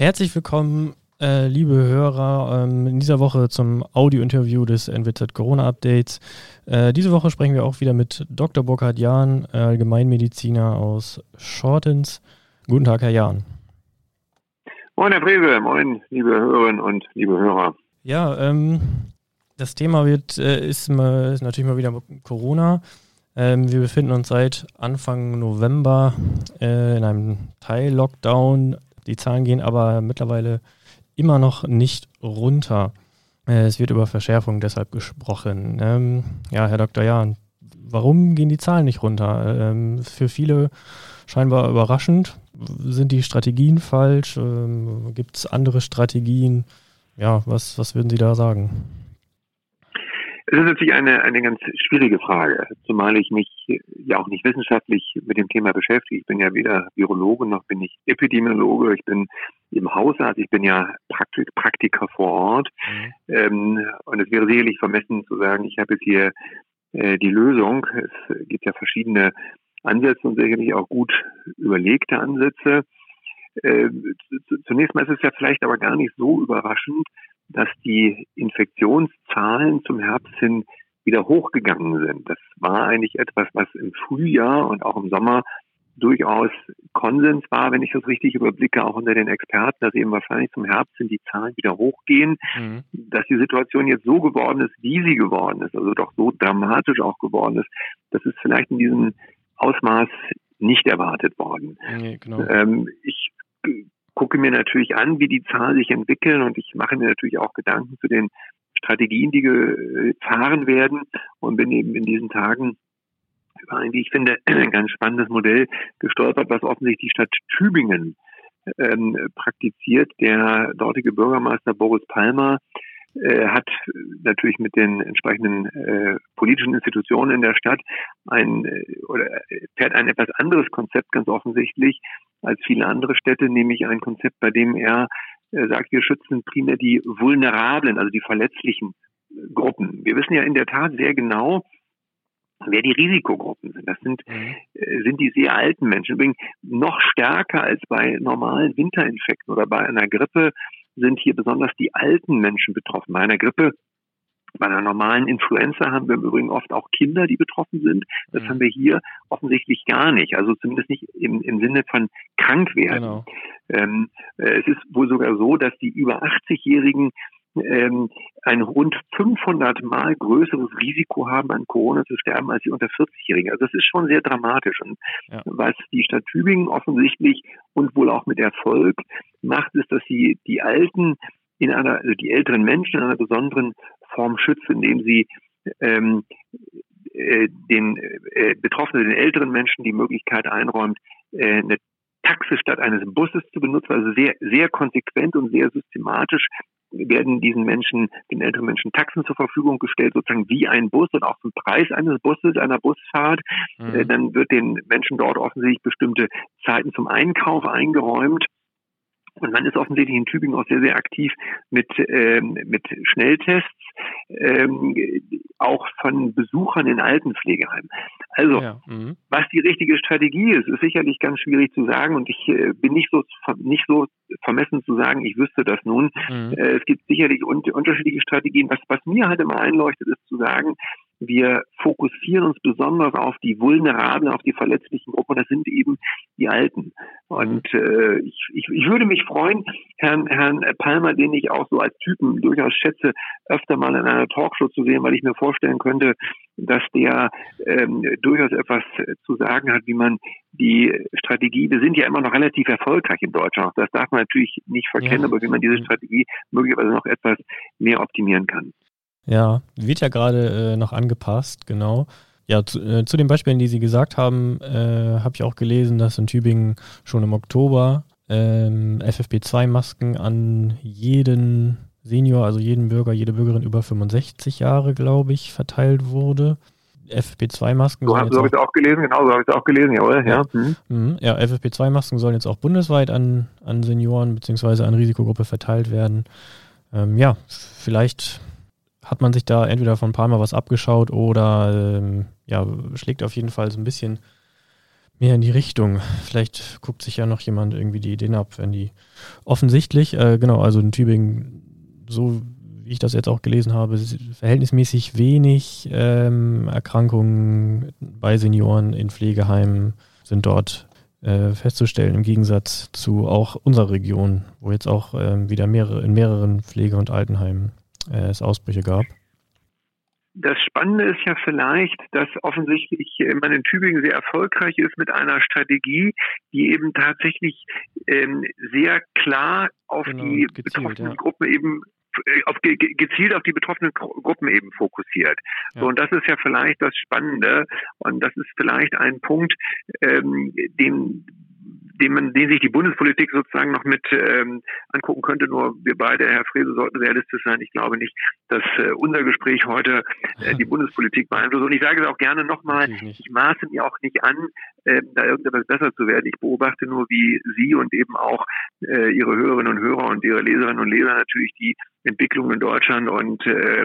Herzlich willkommen, äh, liebe Hörer, ähm, in dieser Woche zum Audio-Interview des NWZ Corona-Updates. Äh, diese Woche sprechen wir auch wieder mit Dr. Burkhard Jahn, äh, Allgemeinmediziner aus Shortens. Guten Tag, Herr Jahn. Moin, Herr Breve, moin, liebe Hörerinnen und liebe Hörer. Ja, ähm, das Thema wird, äh, ist, ist, natürlich mal wieder Corona. Ähm, wir befinden uns seit Anfang November äh, in einem Teil-Lockdown die Zahlen gehen aber mittlerweile immer noch nicht runter. Äh, es wird über Verschärfung deshalb gesprochen. Ähm, ja, Herr Dr. Jahn, warum gehen die Zahlen nicht runter? Ähm, für viele scheinbar überraschend. Sind die Strategien falsch? Ähm, Gibt es andere Strategien? Ja, was, was würden Sie da sagen? Es ist natürlich eine, eine ganz schwierige Frage, zumal ich mich ja auch nicht wissenschaftlich mit dem Thema beschäftige. Ich bin ja weder Virologe noch bin ich Epidemiologe. Ich bin im Hausarzt, ich bin ja Praktik Praktiker vor Ort. Mhm. Ähm, und es wäre sicherlich vermessen zu sagen, ich habe jetzt hier äh, die Lösung. Es gibt ja verschiedene Ansätze und sicherlich auch gut überlegte Ansätze. Äh, zunächst mal ist es ja vielleicht aber gar nicht so überraschend, dass die Infektionszahlen zum Herbst hin wieder hochgegangen sind. Das war eigentlich etwas, was im Frühjahr und auch im Sommer durchaus Konsens war, wenn ich das richtig überblicke, auch unter den Experten, dass eben wahrscheinlich zum Herbst hin die Zahlen wieder hochgehen, mhm. dass die Situation jetzt so geworden ist, wie sie geworden ist, also doch so dramatisch auch geworden ist, das ist vielleicht in diesem Ausmaß nicht erwartet worden. Nee, genau. ähm, ich gucke mir natürlich an, wie die Zahlen sich entwickeln und ich mache mir natürlich auch Gedanken zu den Strategien, die gefahren werden und bin eben in diesen Tagen über ein, wie ich finde, ein ganz spannendes Modell gestolpert, was offensichtlich die Stadt Tübingen ähm, praktiziert. Der dortige Bürgermeister Boris Palmer äh, hat natürlich mit den entsprechenden äh, politischen Institutionen in der Stadt ein äh, oder fährt ein etwas anderes Konzept ganz offensichtlich als viele andere Städte, nämlich ein Konzept, bei dem er sagt, wir schützen primär die vulnerablen, also die verletzlichen äh, Gruppen. Wir wissen ja in der Tat sehr genau, wer die Risikogruppen sind. Das sind, mhm. äh, sind die sehr alten Menschen. Übrigens noch stärker als bei normalen Winterinfekten oder bei einer Grippe sind hier besonders die alten Menschen betroffen. Bei einer Grippe, bei einer normalen Influenza haben wir im Übrigen oft auch Kinder, die betroffen sind. Das mhm. haben wir hier offensichtlich gar nicht. Also zumindest nicht im, im Sinne von krank werden. Genau. Ähm, äh, es ist wohl sogar so, dass die über 80-Jährigen ähm, ein rund 500 Mal größeres Risiko haben, an Corona zu sterben, als die unter 40-Jährigen. Also das ist schon sehr dramatisch. Und ja. was die Stadt Tübingen offensichtlich und wohl auch mit Erfolg macht, ist, dass sie die Alten in einer, also die älteren Menschen in einer besonderen Form schützt, indem sie ähm, äh, den äh, Betroffenen, den älteren Menschen die Möglichkeit einräumt, äh, eine Taxe statt eines Busses zu benutzen, also sehr, sehr konsequent und sehr systematisch werden diesen Menschen, den älteren Menschen Taxen zur Verfügung gestellt, sozusagen wie ein Bus und auch zum Preis eines Busses, einer Busfahrt. Mhm. Äh, dann wird den Menschen dort offensichtlich bestimmte Zeiten zum Einkauf eingeräumt. Und man ist offensichtlich in Tübingen auch sehr, sehr aktiv mit, ähm, mit Schnelltests, ähm, auch von Besuchern in Altenpflegeheimen. Also, ja. mhm. was die richtige Strategie ist, ist sicherlich ganz schwierig zu sagen und ich äh, bin nicht so, nicht so vermessen zu sagen, ich wüsste das nun. Mhm. Äh, es gibt sicherlich un unterschiedliche Strategien. Was, was mir halt immer einleuchtet, ist zu sagen, wir fokussieren uns besonders auf die vulnerablen, auf die verletzlichen Gruppen. Das sind eben die Alten. Und äh, ich, ich, ich würde mich freuen, Herrn, Herrn Palmer, den ich auch so als Typen durchaus schätze, öfter mal in einer Talkshow zu sehen, weil ich mir vorstellen könnte, dass der ähm, durchaus etwas zu sagen hat, wie man die Strategie, wir sind ja immer noch relativ erfolgreich in Deutschland, das darf man natürlich nicht verkennen, ja. aber wie man diese Strategie möglicherweise noch etwas mehr optimieren kann. Ja, wird ja gerade äh, noch angepasst, genau. Ja, zu, äh, zu, den Beispielen, die Sie gesagt haben, äh, habe ich auch gelesen, dass in Tübingen schon im Oktober ähm, FFP2-Masken an jeden Senior, also jeden Bürger, jede Bürgerin über 65 Jahre, glaube ich, verteilt wurde. FFP2-Masken. So, so habe ich es auch gelesen, genau, so habe ich es auch gelesen, jawohl, ja. Ja, mhm. ja FFP2-Masken sollen jetzt auch bundesweit an, an Senioren bzw. an Risikogruppe verteilt werden. Ähm, ja, vielleicht hat man sich da entweder von Palmer was abgeschaut oder ähm, ja, schlägt auf jeden Fall so ein bisschen mehr in die Richtung. Vielleicht guckt sich ja noch jemand irgendwie die Ideen ab, wenn die offensichtlich, äh, genau, also in Tübingen, so wie ich das jetzt auch gelesen habe, verhältnismäßig wenig ähm, Erkrankungen bei Senioren in Pflegeheimen sind dort äh, festzustellen, im Gegensatz zu auch unserer Region, wo jetzt auch ähm, wieder mehrere, in mehreren Pflege- und Altenheimen äh, es Ausbrüche gab. Das Spannende ist ja vielleicht, dass offensichtlich man in Tübingen sehr erfolgreich ist mit einer Strategie, die eben tatsächlich ähm, sehr klar auf genau, die gezielt, betroffenen ja. Gruppen eben äh, auf, gezielt auf die betroffenen Gruppen eben fokussiert. Ja. So, und das ist ja vielleicht das Spannende und das ist vielleicht ein Punkt, ähm, den den man, den sich die Bundespolitik sozusagen noch mit ähm, angucken könnte. Nur wir beide, Herr Frese, sollten realistisch sein. Ich glaube nicht, dass äh, unser Gespräch heute äh, die Bundespolitik beeinflusst. Und ich sage es auch gerne nochmal, ich maße mir auch nicht an, äh, da irgendetwas besser zu werden. Ich beobachte nur, wie Sie und eben auch äh, Ihre Hörerinnen und Hörer und Ihre Leserinnen und Leser natürlich die Entwicklung in Deutschland und äh,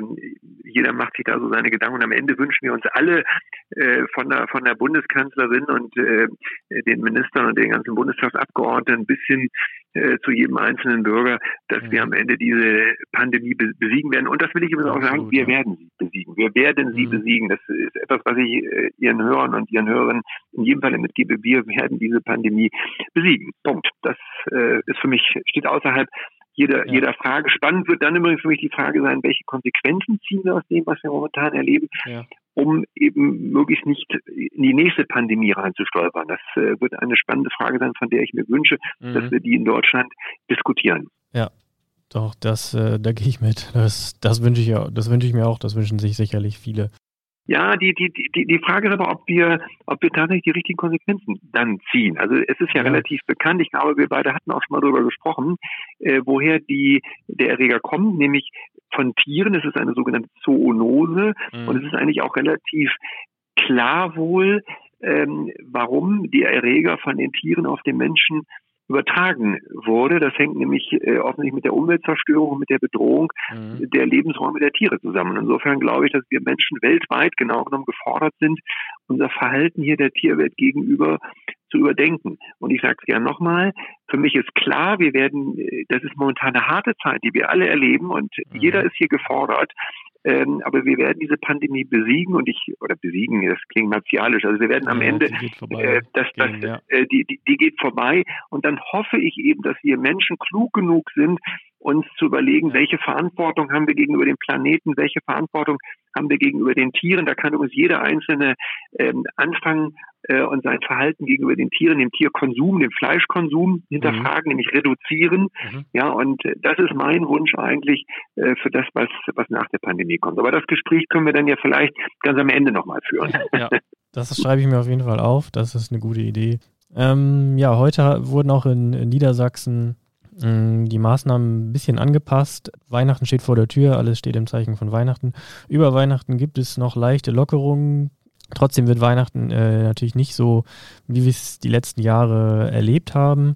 jeder macht sich da so seine Gedanken und am Ende wünschen wir uns alle äh, von der von der Bundeskanzlerin und äh, den Ministern und den ganzen Bundestagsabgeordneten bis hin äh, zu jedem einzelnen Bürger, dass mhm. wir am Ende diese Pandemie besiegen werden. Und das will ich übrigens auch sagen, wir werden sie besiegen. Wir werden sie mhm. besiegen. Das ist etwas, was ich äh, Ihren Hörern und Ihren Hörerinnen in jedem Fall mitgebe. Wir werden diese Pandemie besiegen. Punkt. Das äh, ist für mich, steht außerhalb jeder, ja. jeder Frage. Spannend wird dann übrigens für mich die Frage sein, welche Konsequenzen ziehen wir aus dem, was wir momentan erleben, ja. Um eben möglichst nicht in die nächste Pandemie reinzustolpern. Das äh, wird eine spannende Frage sein, von der ich mir wünsche, mhm. dass wir die in Deutschland diskutieren. Ja. Doch, das, äh, da gehe ich mit. Das, das wünsche ich das wünsche ich mir auch, das wünschen sich sicherlich viele. Ja, die, die, die, die Frage ist aber, ob wir, ob wir tatsächlich die richtigen Konsequenzen dann ziehen. Also es ist ja, ja. relativ bekannt, ich glaube, wir beide hatten auch schon mal darüber gesprochen, äh, woher die, der Erreger kommt, nämlich von Tieren. Es ist eine sogenannte Zoonose mhm. und es ist eigentlich auch relativ klar wohl, ähm, warum die Erreger von den Tieren auf den Menschen übertragen wurde. Das hängt nämlich äh, offensichtlich mit der Umweltzerstörung und mit der Bedrohung mhm. der Lebensräume der Tiere zusammen. Insofern glaube ich, dass wir Menschen weltweit genau genommen gefordert sind, unser Verhalten hier der Tierwelt gegenüber zu überdenken. Und ich sage es gerne nochmal, für mich ist klar, wir werden, äh, das ist momentan eine harte Zeit, die wir alle erleben und mhm. jeder ist hier gefordert, ähm, aber wir werden diese Pandemie besiegen und ich, oder besiegen, das klingt martialisch, also wir werden am ja, Ende, äh, das, das, gehen, ja. äh, die, die, die geht vorbei und dann hoffe ich eben, dass wir Menschen klug genug sind, uns zu überlegen, welche Verantwortung haben wir gegenüber dem Planeten, welche Verantwortung haben wir gegenüber den Tieren. Da kann uns jeder Einzelne ähm, anfangen äh, und sein Verhalten gegenüber den Tieren, dem Tierkonsum, dem Fleischkonsum hinterfragen, mhm. nämlich reduzieren. Mhm. Ja, und äh, das ist mein Wunsch eigentlich äh, für das, was, was nach der Pandemie kommt. Aber das Gespräch können wir dann ja vielleicht ganz am Ende nochmal führen. Ja, das schreibe ich mir auf jeden Fall auf. Das ist eine gute Idee. Ähm, ja, heute wurden auch in, in Niedersachsen die Maßnahmen ein bisschen angepasst. Weihnachten steht vor der Tür, alles steht im Zeichen von Weihnachten. Über Weihnachten gibt es noch leichte Lockerungen. Trotzdem wird Weihnachten äh, natürlich nicht so, wie wir es die letzten Jahre erlebt haben.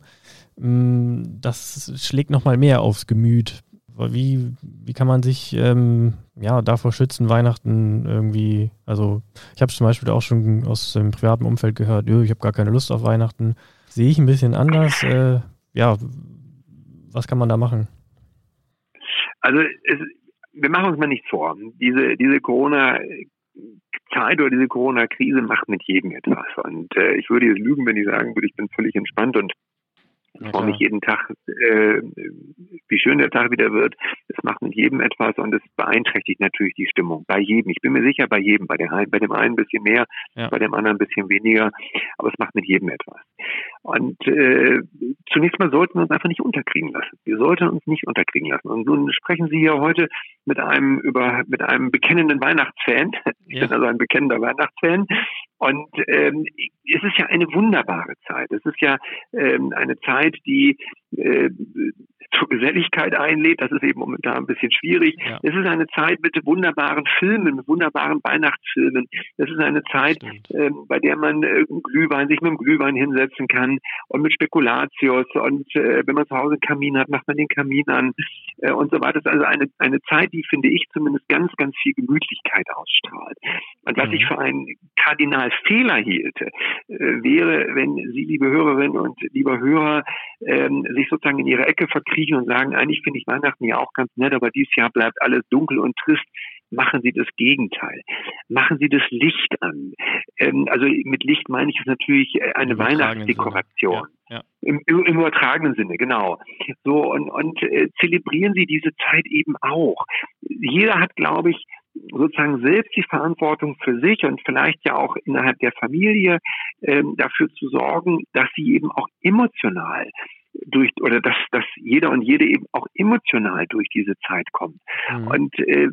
Mm, das schlägt nochmal mehr aufs Gemüt. Wie, wie kann man sich ähm, ja, davor schützen, Weihnachten irgendwie? Also, ich habe zum Beispiel auch schon aus dem privaten Umfeld gehört, ich habe gar keine Lust auf Weihnachten. Sehe ich ein bisschen anders. Äh, ja, was kann man da machen? Also es, wir machen uns mal nichts vor. Diese, diese Corona Zeit oder diese Corona-Krise macht mit jedem etwas. Und äh, ich würde jetzt lügen, wenn ich sagen würde, ich bin völlig entspannt und ich freue mich jeden Tag, äh, wie schön der Tag wieder wird. Es macht mit jedem etwas und es beeinträchtigt natürlich die Stimmung. Bei jedem. Ich bin mir sicher, bei jedem. Bei, der, bei dem einen ein bisschen mehr, ja. bei dem anderen ein bisschen weniger. Aber es macht mit jedem etwas. Und äh, zunächst mal sollten wir uns einfach nicht unterkriegen lassen. Wir sollten uns nicht unterkriegen lassen. Und so sprechen Sie ja heute mit einem über mit einem bekennenden Weihnachtsfan. Ich ja. bin also ein bekennender Weihnachtsfan. Und ähm, es ist ja eine wunderbare Zeit. Es ist ja ähm, eine Zeit, die äh, zur Geselligkeit einlädt. Das ist eben momentan ein bisschen schwierig. Ja. Es ist eine Zeit mit wunderbaren Filmen, mit wunderbaren Weihnachtsfilmen. Es ist eine Zeit, ähm, bei der man äh, Glühwein, sich mit dem Glühwein hinsetzen kann und mit Spekulatius. Und äh, wenn man zu Hause einen Kamin hat, macht man den Kamin an äh, und so weiter. Das ist also eine, eine Zeit, die, finde ich, zumindest ganz, ganz viel Gemütlichkeit ausstrahlt. Und was mhm. ich für einen Kardinalfehler hielte, äh, wäre, wenn Sie, liebe Hörerinnen und lieber Hörer, ähm, sich sozusagen in Ihre Ecke verkriechen und sagen, eigentlich finde ich Weihnachten ja auch ganz nett, aber dieses Jahr bleibt alles dunkel und trist machen Sie das Gegenteil. Machen Sie das Licht an. Ähm, also mit Licht meine ich es natürlich äh, eine Weihnachtsdekoration. Ja, ja. Im, Im, Im, übertragenen Sinne, genau. So und, und äh, zelebrieren Sie diese Zeit eben auch. Jeder hat, glaube ich, sozusagen selbst die Verantwortung für sich und vielleicht ja auch innerhalb der Familie ähm, dafür zu sorgen, dass sie eben auch emotional durch oder dass, dass jeder und jede eben auch emotional durch diese Zeit kommt. Mhm. Und äh,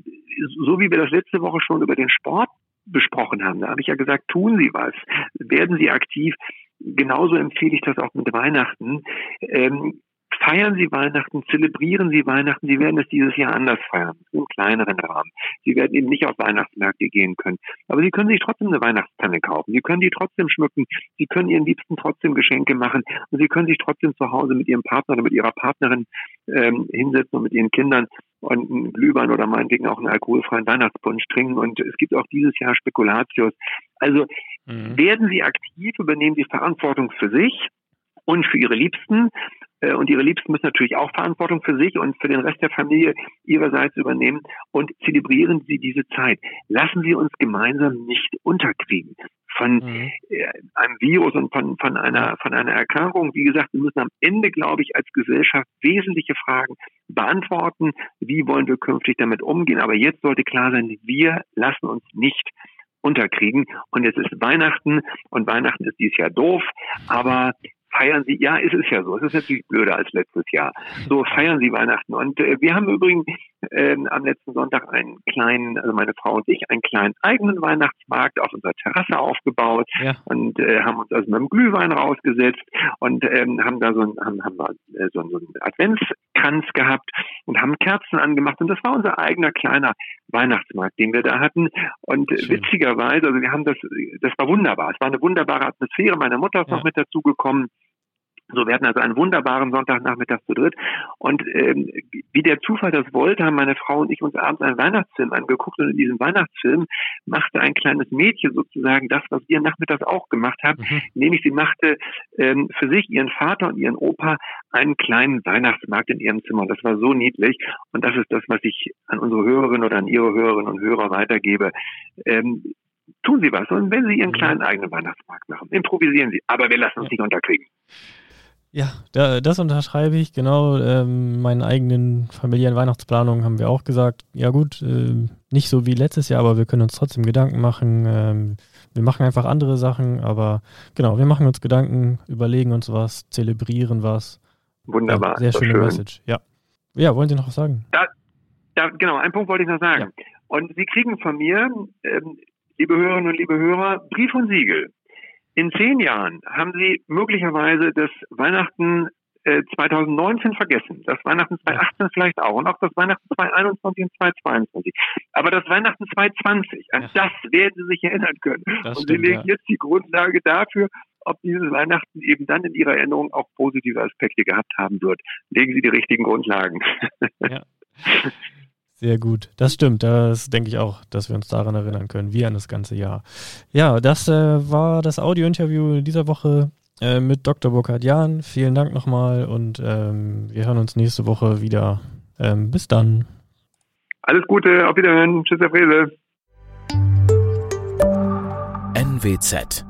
so wie wir das letzte Woche schon über den Sport besprochen haben, da habe ich ja gesagt, tun Sie was, werden Sie aktiv. Genauso empfehle ich das auch mit Weihnachten. Ähm, feiern Sie Weihnachten, zelebrieren Sie Weihnachten. Sie werden es dieses Jahr anders feiern, im kleineren Rahmen. Sie werden eben nicht auf Weihnachtsmärkte gehen können. Aber Sie können sich trotzdem eine Weihnachtstanne kaufen. Sie können die trotzdem schmücken. Sie können Ihren Liebsten trotzdem Geschenke machen. Und Sie können sich trotzdem zu Hause mit Ihrem Partner oder mit Ihrer Partnerin ähm, hinsetzen und mit Ihren Kindern und einen Glühwein oder meinetwegen auch einen alkoholfreien Weihnachtspunsch trinken. Und es gibt auch dieses Jahr Spekulatius. Also mhm. werden Sie aktiv, übernehmen Sie Verantwortung für sich und für ihre Liebsten. Äh, und ihre Liebsten müssen natürlich auch Verantwortung für sich und für den Rest der Familie ihrerseits übernehmen und zelebrieren Sie diese Zeit. Lassen Sie uns gemeinsam nicht unterkriegen von mhm. Äh, einem Virus und von, von einer, von einer Erkrankung. Wie gesagt, wir müssen am Ende, glaube ich, als Gesellschaft wesentliche Fragen beantworten. Wie wollen wir künftig damit umgehen? Aber jetzt sollte klar sein, wir lassen uns nicht unterkriegen. Und jetzt ist Weihnachten und Weihnachten ist dieses Jahr doof, aber feiern Sie, ja, es ist ja so, es ist natürlich blöder als letztes Jahr. So feiern Sie Weihnachten. Und äh, wir haben übrigens äh, am letzten Sonntag einen kleinen, also meine Frau und ich, einen kleinen eigenen Weihnachtsmarkt auf unserer Terrasse aufgebaut ja. und äh, haben uns also mit dem Glühwein rausgesetzt und ähm, haben da so ein, haben, haben äh, so, so einen Adventskranz gehabt und haben Kerzen angemacht. Und das war unser eigener kleiner Weihnachtsmarkt, den wir da hatten. Und Schön. witzigerweise, also wir haben das, das war wunderbar. Es war eine wunderbare Atmosphäre. Meine Mutter ist ja. noch mit dazugekommen. So, wir hatten also einen wunderbaren Sonntagnachmittag zu dritt. Und ähm, wie der Zufall das wollte, haben meine Frau und ich uns abends einen Weihnachtsfilm angeguckt. Und in diesem Weihnachtsfilm machte ein kleines Mädchen sozusagen das, was wir nachmittags auch gemacht haben. Mhm. Nämlich sie machte ähm, für sich, ihren Vater und ihren Opa einen kleinen Weihnachtsmarkt in ihrem Zimmer. Und das war so niedlich. Und das ist das, was ich an unsere Hörerinnen oder an ihre Hörerinnen und Hörer weitergebe. Ähm, tun Sie was. Und wenn Sie Ihren mhm. kleinen eigenen Weihnachtsmarkt machen, improvisieren Sie. Aber wir lassen uns nicht unterkriegen. Ja, da, das unterschreibe ich, genau. Ähm, meinen eigenen familiären Weihnachtsplanungen haben wir auch gesagt, ja gut, äh, nicht so wie letztes Jahr, aber wir können uns trotzdem Gedanken machen. Ähm, wir machen einfach andere Sachen, aber genau, wir machen uns Gedanken, überlegen uns was, zelebrieren was. Wunderbar. Ja, sehr schöne schön. Message, ja. Ja, wollen Sie noch was sagen? Da, da, genau, einen Punkt wollte ich noch sagen. Ja. Und Sie kriegen von mir, ähm, liebe Hörerinnen und liebe Hörer, Brief und Siegel. In zehn Jahren haben Sie möglicherweise das Weihnachten 2019 äh, vergessen, das Weihnachten 2018 vielleicht auch und auch das Weihnachten 2021 und 2022. Aber das Weihnachten 2020, an das werden Sie sich erinnern können. Das und stimmt, Sie legen ja. jetzt die Grundlage dafür, ob dieses Weihnachten eben dann in Ihrer Erinnerung auch positive Aspekte gehabt haben wird. Legen Sie die richtigen Grundlagen. Ja. Sehr gut. Das stimmt. Das denke ich auch, dass wir uns daran erinnern können, wie an das ganze Jahr. Ja, das äh, war das Audio-Interview dieser Woche äh, mit Dr. Burkhard Jahn. Vielen Dank nochmal und ähm, wir hören uns nächste Woche wieder. Ähm, bis dann. Alles Gute, auf Wiederhören. Tschüss, Herr Frese. NWZ